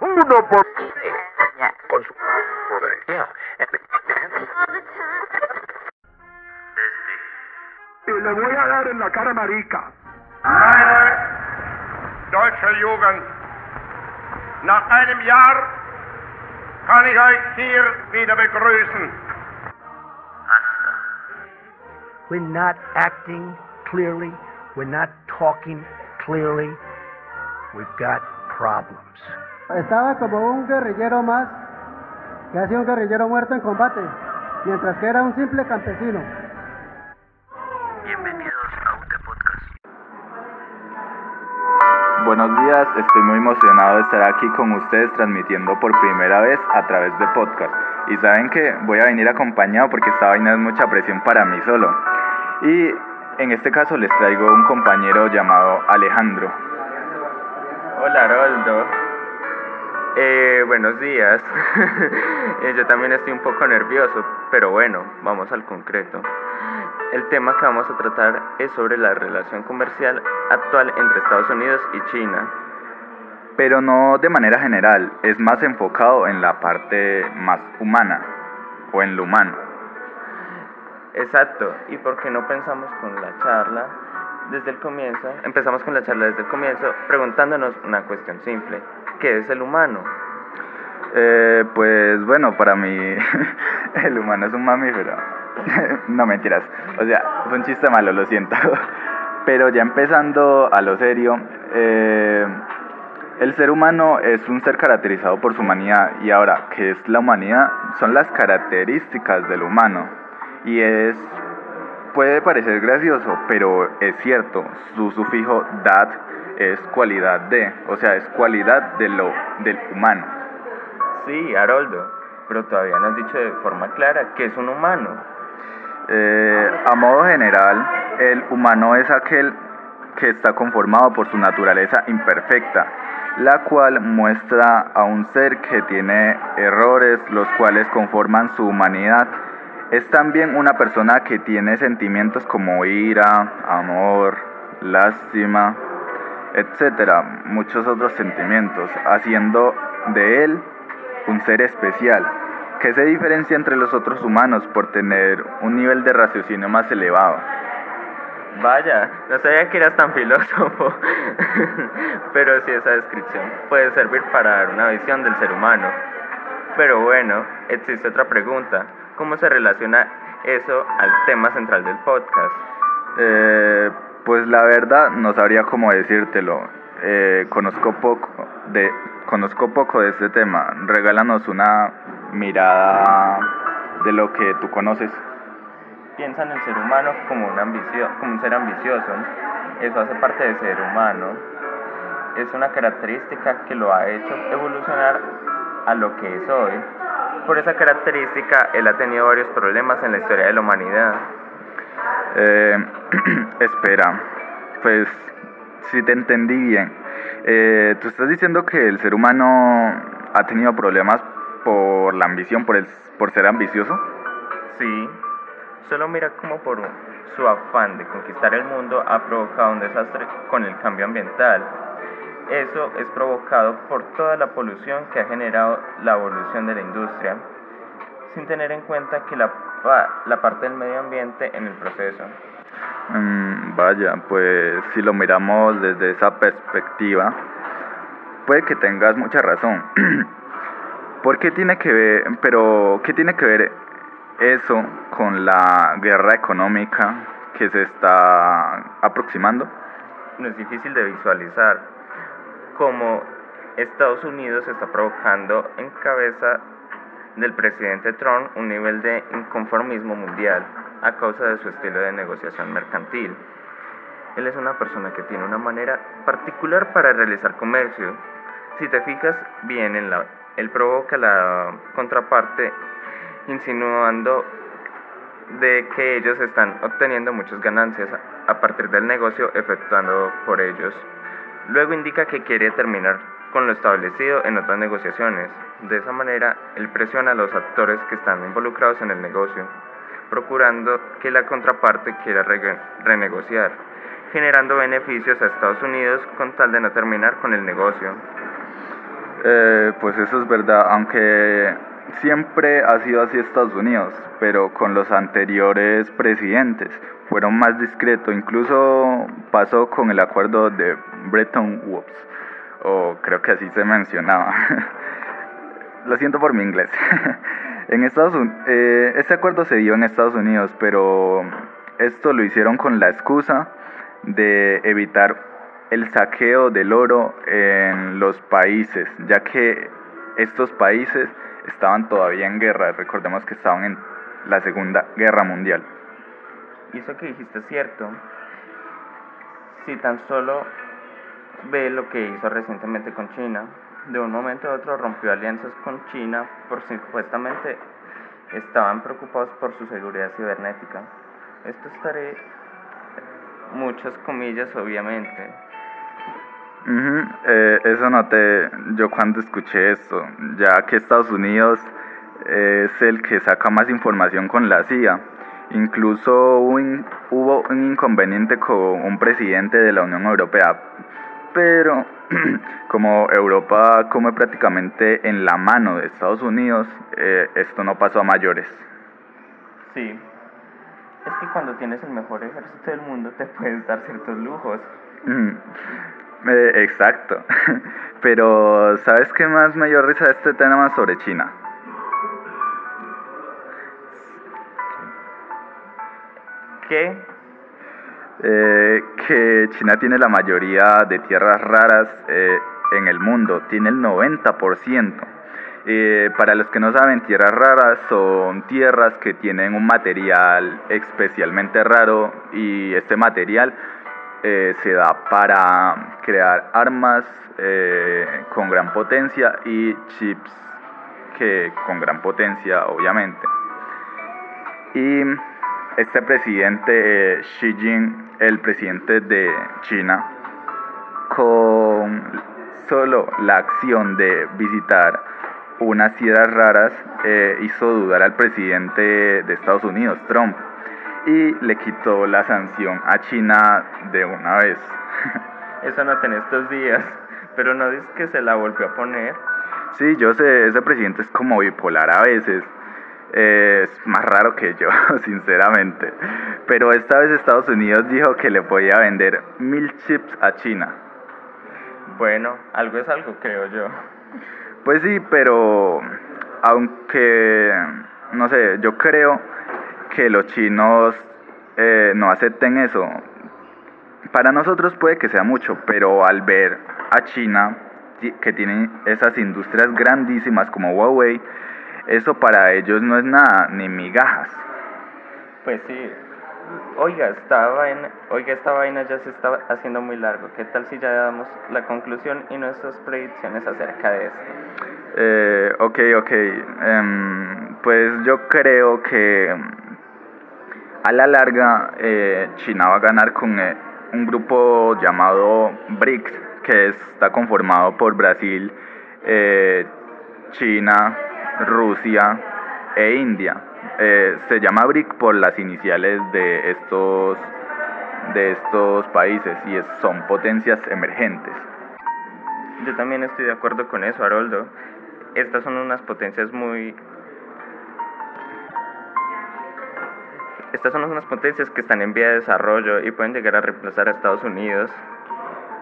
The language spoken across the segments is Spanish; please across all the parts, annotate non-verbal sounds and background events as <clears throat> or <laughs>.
Uno por... Con su... Y le voy a dar en la cara marica. Meine deutsche Jugend, nach einem Jahr kann ich euch hier wieder begrüßen. We're not acting clearly. We're not talking clearly. We've got problems. Estaba como un guerrillero más, que ha sido un guerrillero muerto en combate, mientras que era un simple campesino. Bienvenidos a UT Podcast. Buenos días, estoy muy emocionado de estar aquí con ustedes transmitiendo por primera vez a través de podcast. Y saben que voy a venir acompañado porque esta vaina es mucha presión para mí solo. Y en este caso les traigo un compañero llamado Alejandro. Hola, Roldo. Eh, buenos días. <laughs> Eh, Yo también estoy un poco nervioso, pero bueno, vamos al concreto. El tema que vamos a tratar es sobre la relación comercial actual entre Estados Unidos y China. Pero no de manera general, es más enfocado en la parte más humana o en lo humano. Exacto, ¿y por qué no pensamos con la charla desde el comienzo? Empezamos con la charla desde el comienzo preguntándonos una cuestión simple. ¿Qué es el humano? Eh, pues bueno, para mí <laughs> el humano es un mamífero. <laughs> no mentiras. O sea, fue un chiste malo, lo siento. <laughs> Pero ya empezando a lo serio, eh, el ser humano es un ser caracterizado por su humanidad. Y ahora, ¿qué es la humanidad? Son las características del humano. Y es, puede parecer gracioso, pero es cierto. Su sufijo dat es cualidad de, o sea, es cualidad de lo, del humano. Sí, Haroldo, pero todavía no has dicho de forma clara qué es un humano. Eh, a modo general, el humano es aquel que está conformado por su naturaleza imperfecta, la cual muestra a un ser que tiene errores, los cuales conforman su humanidad. Es también una persona que tiene sentimientos como ira, amor, lástima, etcétera, muchos otros sentimientos, haciendo de él un ser especial que se diferencia entre los otros humanos por tener un nivel de raciocinio más elevado. Vaya, no sabía que eras tan filósofo, <laughs> pero sí esa descripción puede servir para dar una visión del ser humano. Pero bueno, existe otra pregunta, ¿cómo se relaciona eso al tema central del podcast? Eh, pues la verdad no sabría cómo decírtelo. Eh, conozco poco de conozco poco de este tema. Regálanos una mirada de lo que tú conoces. Piensa en el ser humano como un, ambicio, como un ser ambicioso. Eso hace parte del ser humano. Es una característica que lo ha hecho evolucionar a lo que es hoy. Por esa característica, él ha tenido varios problemas en la historia de la humanidad. Eh, <clears throat> espera, pues si te entendí bien. Eh, tú estás diciendo que el ser humano ha tenido problemas por la ambición, por, el, por ser ambicioso. Sí, solo mira cómo por su afán de conquistar el mundo ha provocado un desastre con el cambio ambiental. Eso es provocado por toda la polución que ha generado la evolución de la industria, sin tener en cuenta que la, la parte del medio ambiente en el proceso. Mm, vaya, pues si lo miramos desde esa perspectiva, puede que tengas mucha razón. <clears throat> ¿Por qué tiene que ver, pero qué tiene que ver eso con la guerra económica que se está aproximando? No es difícil de visualizar cómo Estados Unidos está provocando en cabeza del presidente Trump un nivel de inconformismo mundial a causa de su estilo de negociación mercantil. Él es una persona que tiene una manera particular para realizar comercio. Si te fijas bien en la él provoca la contraparte insinuando de que ellos están obteniendo muchas ganancias a partir del negocio efectuando por ellos. Luego indica que quiere terminar con lo establecido en otras negociaciones. De esa manera, él presiona a los actores que están involucrados en el negocio, procurando que la contraparte quiera re- renegociar, generando beneficios a Estados Unidos con tal de no terminar con el negocio. Eh, pues eso es verdad, aunque siempre ha sido así Estados Unidos, pero con los anteriores presidentes fueron más discretos, incluso pasó con el acuerdo de Bretton Woods, o creo que así se mencionaba. <laughs> Lo siento por mi inglés. <laughs> en Estados eh, este acuerdo se dio en Estados Unidos, pero esto lo hicieron con la excusa de evitar el saqueo del oro en los países, ya que estos países estaban todavía en guerra, recordemos que estaban en la Segunda Guerra Mundial. Y eso que dijiste es cierto. Si tan solo ve lo que hizo recientemente con China, de un momento a otro rompió alianzas con China por supuestamente estaban preocupados por su seguridad cibernética. Esto estaré muchas comillas obviamente. Eh, eso noté yo cuando escuché esto, ya que Estados Unidos es el que saca más información con la CIA. Incluso hubo un inconveniente con un presidente de la Unión Europea, pero <clears throat> como Europa come prácticamente en la mano de Estados Unidos, eh, esto no pasó a mayores. Sí, es que cuando tienes el mejor ejército del mundo te puedes dar ciertos lujos. Eh, exacto, <laughs> pero ¿sabes qué más me dio risa de este tema sobre China? ¿Qué? Eh, que China tiene la mayoría de tierras raras eh, en el mundo, tiene el 90%. Eh, para los que no saben, tierras raras son tierras que tienen un material especialmente raro y este material se da para crear armas con gran potencia y chips que con gran potencia obviamente. Y este presidente Xi Jinping, el presidente de China, con solo la acción de visitar unas tierras raras, eh, hizo dudar al presidente de Estados Unidos, Trump, y le quitó la sanción a China de una vez. <laughs> Eso no en estos días, pero no dices que se la volvió a poner. Sí, yo sé, ese presidente es como bipolar a veces es más raro que yo, <laughs> sinceramente. Pero esta vez Estados Unidos dijo que le podía vender mil chips a China. Bueno, algo es algo, creo yo. Pues sí, pero aunque, no sé, yo creo que los chinos eh, no acepten eso. Para nosotros puede que sea mucho, pero al ver a China, que tiene esas industrias grandísimas como Huawei, eso para ellos no es nada, ni migajas. Pues sí. Oiga, esta vaina, oiga, esta vaina ya se está haciendo muy largo. ¿Qué tal si ya damos la conclusión y nuestras predicciones acerca de esto? Eh, ok, ok. Em, pues yo creo que a la larga eh, China va a ganar con eh, un grupo llamado BRICS, que está conformado por Brasil, eh, China, Rusia e India. Se llama BRIC por las iniciales de estos, de estos países y son potencias emergentes. Yo también estoy de acuerdo con eso, Haroldo. Estas son unas potencias muy... Estas son unas potencias que están en vía de desarrollo y pueden llegar a reemplazar a Estados Unidos.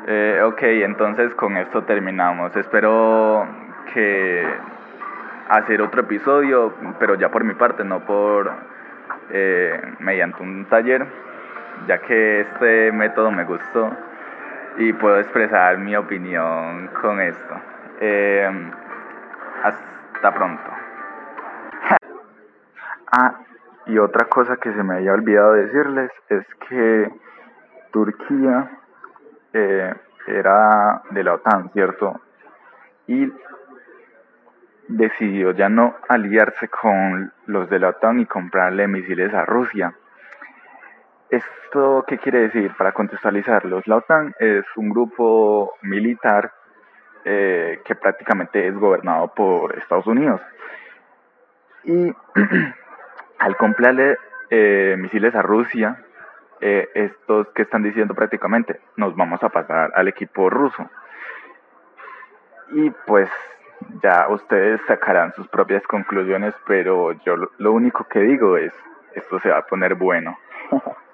Eh, ok, entonces con esto terminamos. Espero que hacer otro episodio, pero ya por mi parte, no por eh, mediante un taller, ya que este método me gustó y puedo expresar mi opinión con esto. Eh, hasta pronto. <laughs> Ah, y otra cosa que se me había olvidado decirles es que Turquía eh, era de la OTAN, ¿cierto? Y decidió ya no aliarse con los de la OTAN y comprarle misiles a Rusia. ¿Esto qué quiere decir? Para contextualizarlos, la OTAN es un grupo militar eh, que prácticamente es gobernado por Estados Unidos. Y <clears throat> al comprarle eh, misiles a Rusia, eh, estos que están diciendo prácticamente, nos vamos a pasar al equipo ruso. y pues ya ustedes sacarán sus propias conclusiones, pero yo lo, único que digo es, esto se va a poner bueno. <laughs>